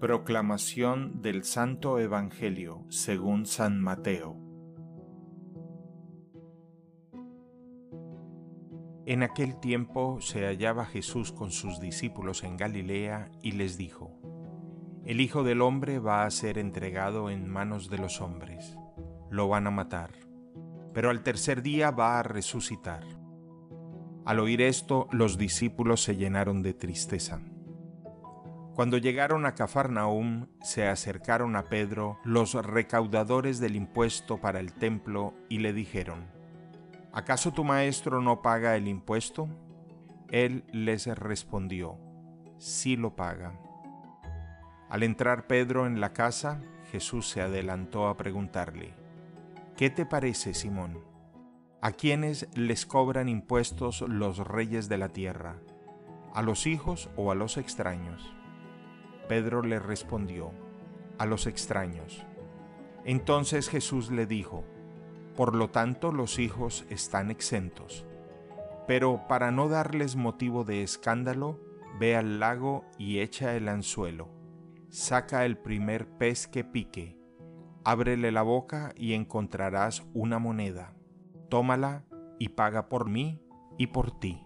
Proclamación del Santo Evangelio según San Mateo. En aquel tiempo se hallaba Jesús con sus discípulos en Galilea y les dijo, El Hijo del Hombre va a ser entregado en manos de los hombres, lo van a matar, pero al tercer día va a resucitar. Al oír esto, los discípulos se llenaron de tristeza. Cuando llegaron a Cafarnaum, se acercaron a Pedro los recaudadores del impuesto para el templo y le dijeron, ¿acaso tu maestro no paga el impuesto? Él les respondió, sí lo paga. Al entrar Pedro en la casa, Jesús se adelantó a preguntarle, ¿qué te parece, Simón? ¿A quiénes les cobran impuestos los reyes de la tierra? ¿A los hijos o a los extraños? Pedro le respondió, a los extraños. Entonces Jesús le dijo, por lo tanto los hijos están exentos. Pero para no darles motivo de escándalo, ve al lago y echa el anzuelo. Saca el primer pez que pique, ábrele la boca y encontrarás una moneda. Tómala y paga por mí y por ti.